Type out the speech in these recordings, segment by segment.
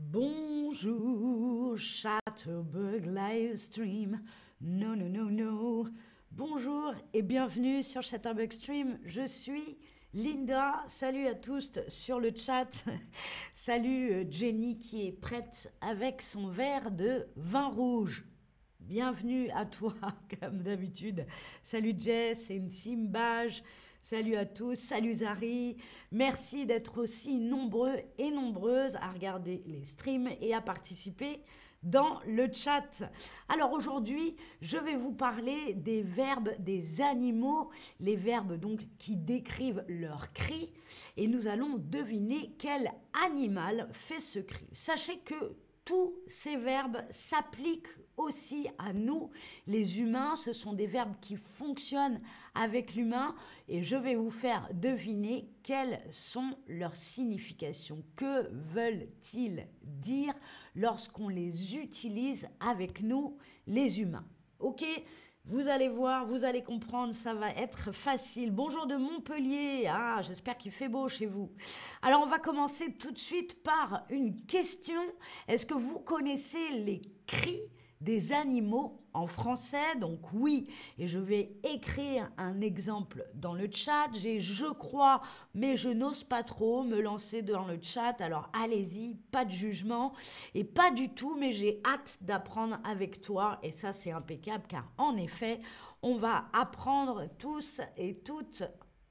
Bonjour, Chatterbug Livestream. Non, non, non, non. Bonjour et bienvenue sur Chatterbug Stream. Je suis Linda. Salut à tous sur le chat. Salut euh, Jenny qui est prête avec son verre de vin rouge. Bienvenue à toi, comme d'habitude. Salut Jess et Simbage. Salut à tous, salut Zari. Merci d'être aussi nombreux et nombreuses à regarder les streams et à participer dans le chat. Alors aujourd'hui, je vais vous parler des verbes des animaux, les verbes donc qui décrivent leur cri et nous allons deviner quel animal fait ce cri. Sachez que tous ces verbes s'appliquent aussi à nous, les humains. Ce sont des verbes qui fonctionnent avec l'humain et je vais vous faire deviner quelles sont leurs significations. Que veulent-ils dire lorsqu'on les utilise avec nous, les humains? Ok? Vous allez voir, vous allez comprendre, ça va être facile. Bonjour de Montpellier. Ah, j'espère qu'il fait beau chez vous. Alors, on va commencer tout de suite par une question. Est-ce que vous connaissez les cris des animaux en français. Donc oui, et je vais écrire un exemple dans le chat. J'ai je crois, mais je n'ose pas trop me lancer dans le chat. Alors allez-y, pas de jugement et pas du tout, mais j'ai hâte d'apprendre avec toi et ça c'est impeccable car en effet, on va apprendre tous et toutes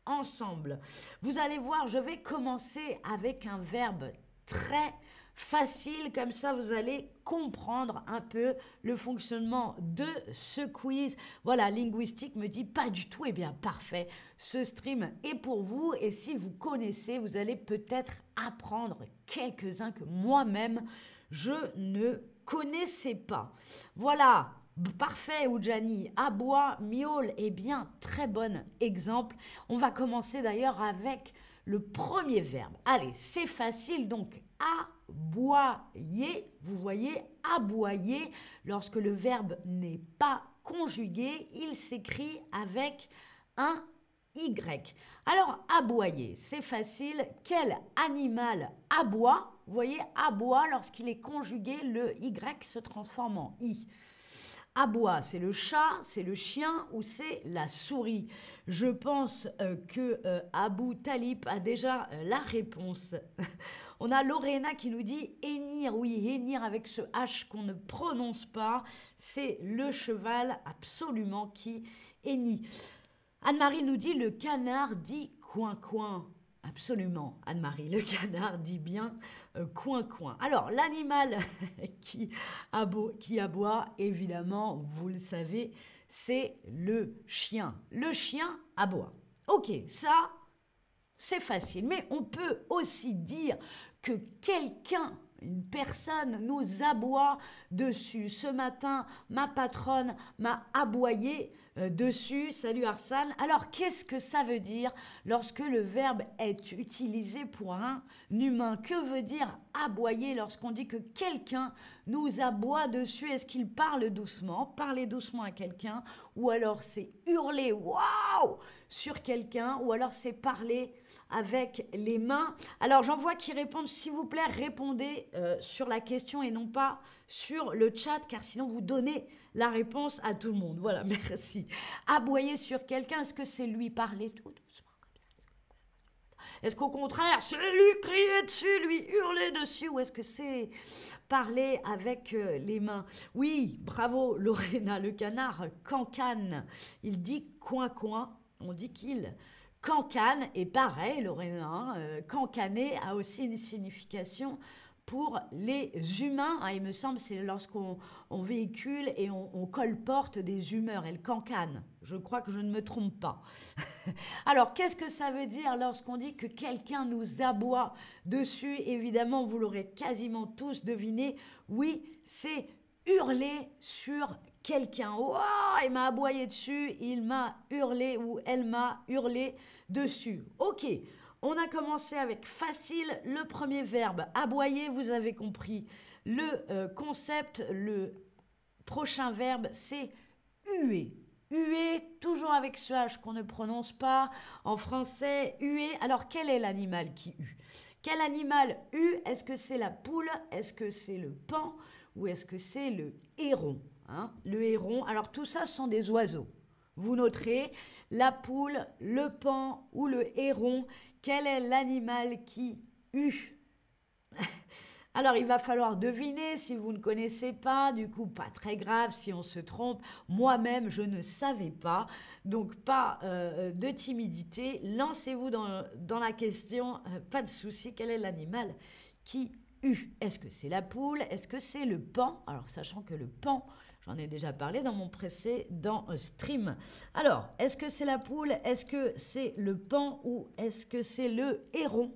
ensemble. Vous allez voir, je vais commencer avec un verbe très facile, comme ça vous allez comprendre un peu le fonctionnement de ce quiz. Voilà, linguistique me dit pas du tout, et eh bien parfait, ce stream est pour vous et si vous connaissez, vous allez peut-être apprendre quelques-uns que moi-même je ne connaissais pas. Voilà, Parfait, Oujani. Aboie, miaule. Eh bien, très bon exemple. On va commencer d'ailleurs avec le premier verbe. Allez, c'est facile. Donc, aboyer, vous voyez, aboyer, lorsque le verbe n'est pas conjugué, il s'écrit avec un Y. Alors, aboyer, c'est facile. Quel animal aboie? Vous voyez, aboie, lorsqu'il est conjugué, le Y se transforme en I. Aboie, c'est le chat, c'est le chien ou c'est la souris Je pense euh, que euh, Abou Talib a déjà euh, la réponse. On a Lorena qui nous dit hennir, oui, hennir avec ce H qu'on ne prononce pas, c'est le cheval absolument qui hennit. Anne-Marie nous dit le canard dit coin-coin. Absolument, Anne-Marie, le canard dit bien coin-coin. Alors, l'animal qui, aboie, qui aboie, évidemment, vous le savez, c'est le chien. Le chien aboie. Ok, ça, c'est facile. Mais on peut aussi dire que quelqu'un, une personne nous aboie dessus. Ce matin, ma patronne m'a aboyé euh, dessus. Salut Arsane. Alors, qu'est-ce que ça veut dire lorsque le verbe est utilisé pour un humain? Que veut dire aboyer lorsqu'on dit que quelqu'un nous aboie dessus? Est-ce qu'il parle doucement Parler doucement à quelqu'un Ou alors c'est hurler waouh sur quelqu'un Ou alors c'est parler avec les mains? Alors, j'en vois qui répondent. S'il vous plaît, répondez euh, sur la question et non pas sur le chat, car sinon vous donnez la réponse à tout le monde. Voilà, merci. Aboyer sur quelqu'un, est-ce que c'est lui parler tout doucement Est-ce qu'au contraire, c'est lui crier dessus, lui hurler dessus Ou est-ce que c'est parler avec euh, les mains? Oui, bravo Lorena, le canard cancane. Il dit coin-coin, on dit qu'il cancane. Et pareil, Lorena, euh, cancaner a aussi une signification pour les humains. Hein, il me semble c'est lorsqu'on véhicule et on, colporte des humeurs, elle cancane. Je crois que je ne me trompe pas. Alors, qu'est-ce que ça veut dire lorsqu'on dit que quelqu'un nous aboie dessus? Évidemment, vous l'aurez quasiment tous deviné. Oui, c'est hurler sur quelqu'un. Oh, il m'a aboyé dessus, il m'a hurlé ou elle m'a hurlé dessus. Ok, on a commencé avec facile, le premier verbe, aboyer, vous avez compris. Le euh, concept, le prochain verbe, c'est huer. Huer, toujours avec ce H qu'on ne prononce pas. En français, huer. Alors, quel est l'animal qui hue? Quel animal U Est-ce que c'est la poule? Est-ce que c'est le pan? Ou est-ce que c'est le héron hein? Le héron. Alors tout ça sont des oiseaux. Vous noterez la poule, le pan ou le héron. Quel est l'animal qui U alors il va falloir deviner si vous ne connaissez pas, du coup pas très grave si on se trompe. Moi-même je ne savais pas, donc pas euh, de timidité. Lancez-vous dans, la question, euh, pas de souci, quel est l'animal qui eut? Est-ce que c'est la poule? Est-ce que c'est le pan? Alors sachant que le pan, J'en ai déjà parlé dans mon précédent stream. Alors, est-ce que c'est la poule? Est-ce que c'est le pan? Ou est-ce que c'est le héron?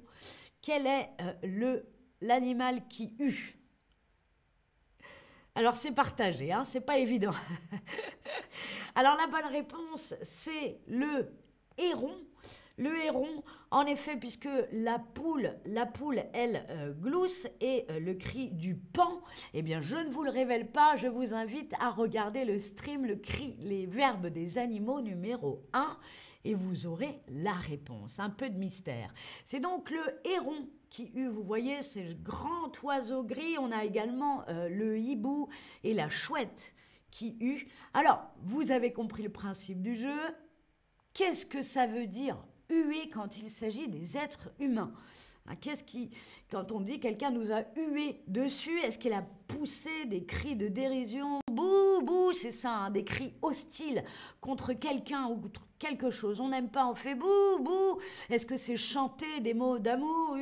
Quel est euh, l'animal qui eut. Alors c'est partagé, hein, c'est pas évident. Alors la bonne réponse, c'est le héron. Le héron, en effet, puisque la poule, la poule, elle euh, glousse et euh, le cri du pan, eh bien, je ne vous le révèle pas. Je vous invite à regarder le stream, le cri, les verbes des animaux numéro 1 et vous aurez la réponse. Un peu de mystère. C'est donc le héron qui eut, vous voyez, c'est le grand oiseau gris. On a également euh, le hibou et la chouette qui eut. Alors, vous avez compris le principe du jeu. Qu'est-ce que ça veut dire huer quand il s'agit des êtres humains hein, Qu'est-ce qui, quand on dit quelqu'un nous a hué dessus, est-ce qu'il a poussé des cris de dérision Bouh, bouh, c'est ça, hein, des cris hostiles contre quelqu'un ou contre quelque chose. On n'aime pas, on fait bouh, bouh. Est-ce que c'est chanter des mots d'amour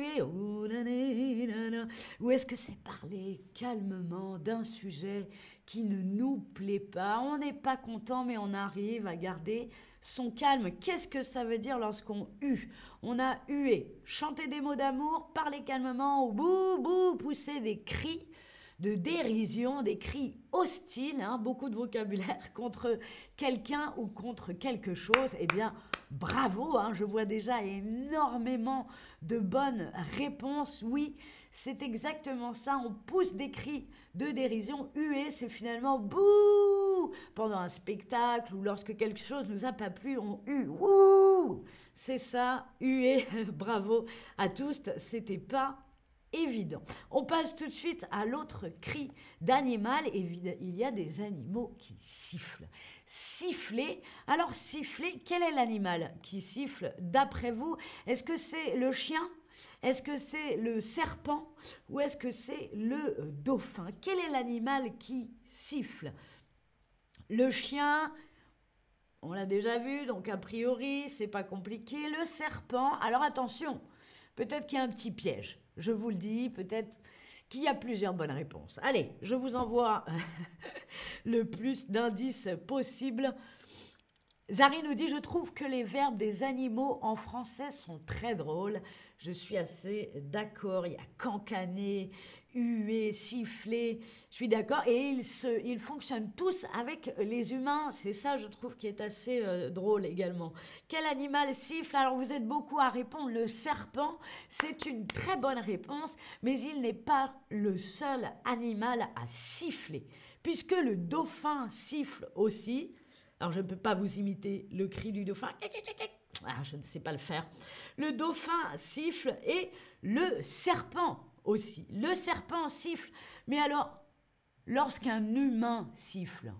Ou est-ce que c'est parler calmement d'un sujet qui ne nous plaît pas? On n'est pas content, mais on arrive à garder son calme. Qu'est-ce que ça veut dire lorsqu'on hue? On a hué, chanter des mots d'amour, parler calmement, ou bouh, bouh, pousser des cris de dérision, des cris hostiles, hein, beaucoup de vocabulaire contre quelqu'un ou contre quelque chose, eh bien, bravo, hein, je vois déjà énormément de bonnes réponses. Oui, c'est exactement ça, on pousse des cris de dérision. Huer, c'est finalement bouh pendant un spectacle ou lorsque quelque chose nous a pas plu, on hue. Ouh C'est ça, huer, bravo à tous, c'était pas évident. On passe tout de suite à l'autre cri d'animal. Il y a des animaux qui sifflent. Siffler. Alors siffler, quel est l'animal qui siffle d'après vous? Est-ce que c'est le chien? Est-ce que c'est le serpent Ou est-ce que c'est le dauphin? Quel est l'animal qui siffle? Le chien, on l'a déjà vu, donc a priori, c'est pas compliqué. Le serpent, alors attention, peut-être qu'il y a un petit piège je vous le dis, peut-être qu'il y a plusieurs bonnes réponses. Allez, je vous envoie le plus d'indices possible. Zari nous dit, je trouve que les verbes des animaux en français sont très drôles. Je suis assez d'accord. Il y a cancaner, huer, siffler. Je suis d'accord. Et ils fonctionnent tous avec les humains. C'est ça, je trouve, qui est assez euh, drôle également. Quel animal siffle? Alors, vous êtes beaucoup à répondre. Le serpent, c'est une très bonne réponse, mais il n'est pas le seul animal à siffler, puisque le dauphin siffle aussi. Alors, je ne peux pas vous imiter le cri du dauphin. Ah, je ne sais pas le faire. Le dauphin siffle et le serpent aussi. Le serpent siffle. Mais alors, lorsqu'un humain siffle,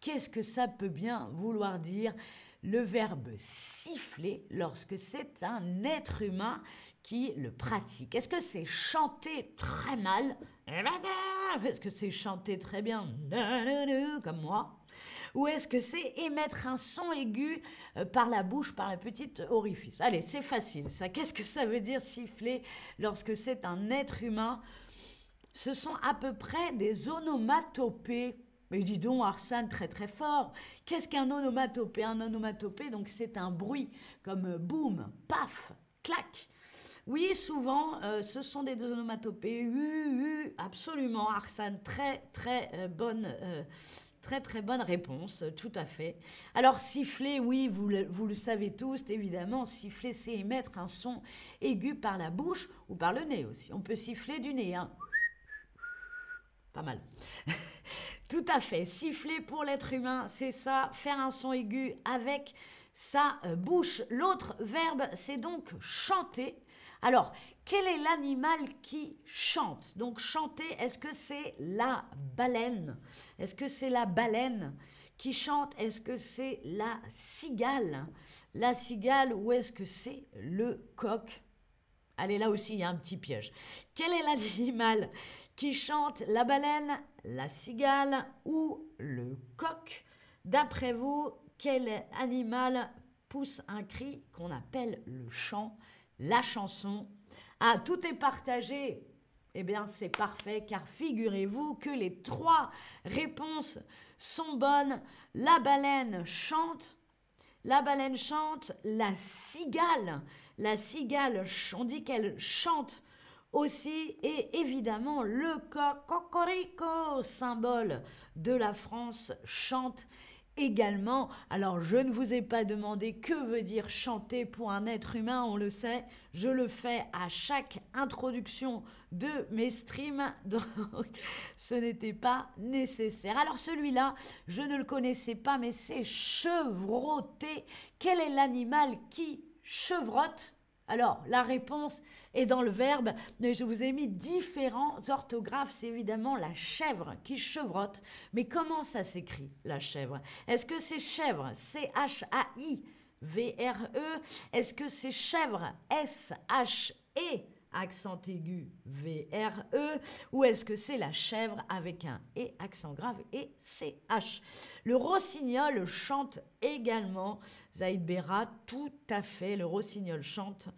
qu'est-ce que ça peut bien vouloir dire le verbe siffler lorsque c'est un être humain qui le pratique? Est-ce que c'est chanter très mal? Est-ce que c'est chanter très bien comme moi ou est-ce que c'est émettre un son aigu euh, par la bouche, par la petite orifice? Allez, c'est facile ça. Qu'est-ce que ça veut dire siffler lorsque c'est un être humain? Ce sont à peu près des onomatopées. Mais dis donc, Arsène, très très fort. Qu'est-ce qu'un onomatopée? Un onomatopée, donc c'est un bruit comme euh, boum, paf, clac. Oui, souvent, euh, ce sont des onomatopées. absolument, Arsène, très très bonne Très très bonne réponse, tout à fait. Alors siffler, oui, vous le, vous le savez tous, évidemment, siffler, c'est émettre un son aigu par la bouche ou par le nez aussi. On peut siffler du nez, hein. Pas mal. tout à fait. Siffler pour l'être humain, c'est ça, faire un son aigu avec sa euh, bouche. L'autre verbe, c'est donc chanter. Alors, quel est l'animal qui chante? Donc chanter, est-ce que c'est la baleine? Est-ce que c'est la baleine qui chante? Est-ce que c'est la cigale? La cigale ou est-ce que c'est le coq? Allez, là aussi, il y a un petit piège. Quel est l'animal qui chante La baleine, la cigale ou le coq? D'après vous, quel animal pousse un cri qu'on appelle le chant, la chanson ah, tout est partagé. Eh bien, c'est parfait, car figurez-vous que les trois réponses sont bonnes. La baleine chante, la baleine chante, la cigale, la cigale, on dit qu'elle chante aussi, et évidemment le cocorico, symbole de la France, chante également. Alors, je ne vous ai pas demandé que veut dire chanter pour un être humain, on le sait. Je le fais à chaque introduction de mes streams, donc ce n'était pas nécessaire. Alors, celui-là, je ne le connaissais pas, mais c'est chevrotter. Quel est l'animal qui chevrotte alors, la réponse est dans le verbe, mais je vous ai mis différents orthographes. C'est évidemment la chèvre qui chevrotte. Mais comment ça s'écrit, la chèvre? Est-ce que c'est chèvre C-H-A-I V-R-E Est-ce que c'est chèvre S-H-E accent aigu V-R-E, ou est-ce que c'est la chèvre avec un E accent grave et C-H Le rossignol chante également, Zaïd Bera, tout à fait, le rossignol chante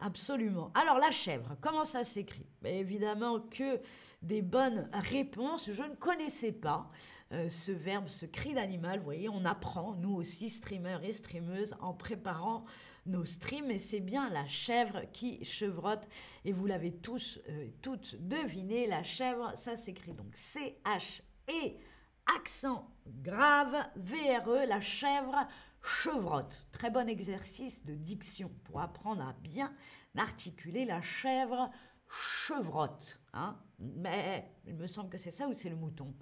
absolument. Alors la chèvre, comment ça s'écrit? Ben, Évidemment que des bonnes réponses, je ne connaissais pas euh, ce verbe, ce cri d'animal, vous voyez, on apprend, nous aussi, streamers et streameuses, en préparant nos streams et c'est bien la chèvre qui chevrotte. Et vous l'avez tous euh, toutes deviné la chèvre ça s'écrit donc C H et accent grave VRE la chèvre chevrotte. Très bon exercice de diction pour apprendre à bien articuler la chèvre chevrotte hein. Mais il me semble que c'est ça ou c'est le mouton?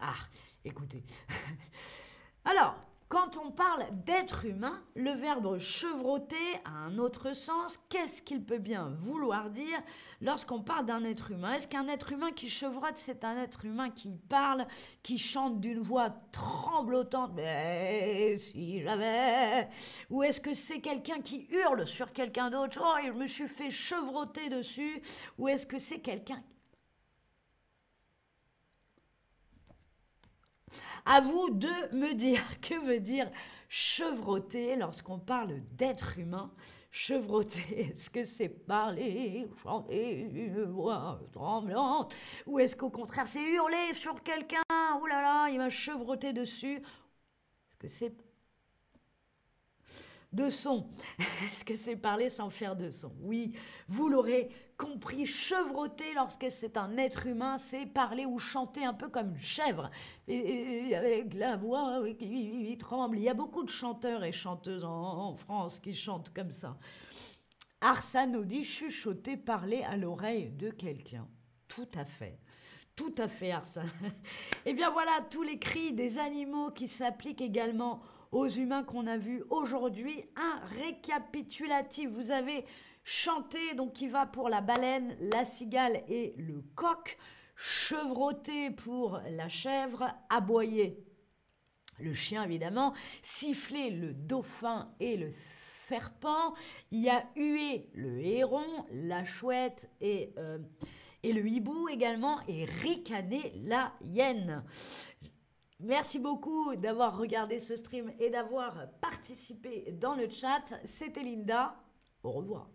Ah écoutez. Alors quand on parle d'être humain, le verbe chevroter a un autre sens. Qu'est-ce qu'il peut bien vouloir dire lorsqu'on parle d'un être humain? Est-ce qu'un être humain qui chevrotte, c'est un être humain qui parle, qui chante d'une voix tremblotante? Mais si j'avais Ou est-ce que c'est quelqu'un qui hurle sur quelqu'un d'autre? Oh, il me suis fait chevroter dessus. Ou est-ce que c'est quelqu'un À vous de me dire que veut dire chevroter lorsqu'on parle d'être humain. Chevroter, est-ce que c'est parler, chanter une voix tremblante? Ou est-ce qu'au contraire c'est hurler sur quelqu'un? Ouh là là, il m'a chevroté dessus. Est-ce que c'est de son. Est-ce que c'est parler sans faire de son? Oui, vous l'aurez compris, chevroter lorsque c'est un être humain, c'est parler ou chanter un peu comme une chèvre, et, avec la voix qui tremble. Il y a beaucoup de chanteurs et chanteuses en, France qui chantent comme ça. Arsène nous dit chuchoter, parler à l'oreille de quelqu'un. Tout à fait. Tout à fait, Arsène. Eh bien voilà tous les cris des animaux qui s'appliquent également aux humains qu'on a vus aujourd'hui. Un récapitulatif. Vous avez chanté, donc qui va pour la baleine, la cigale et le coq. Chevroté pour la chèvre, aboyer le chien évidemment, siffler le dauphin et le serpent, il y a hué le héron, la chouette et, euh, et le hibou également, et ricaner la hyène. Merci beaucoup d'avoir regardé ce stream et d'avoir participé dans le chat. C'était Linda. Au revoir.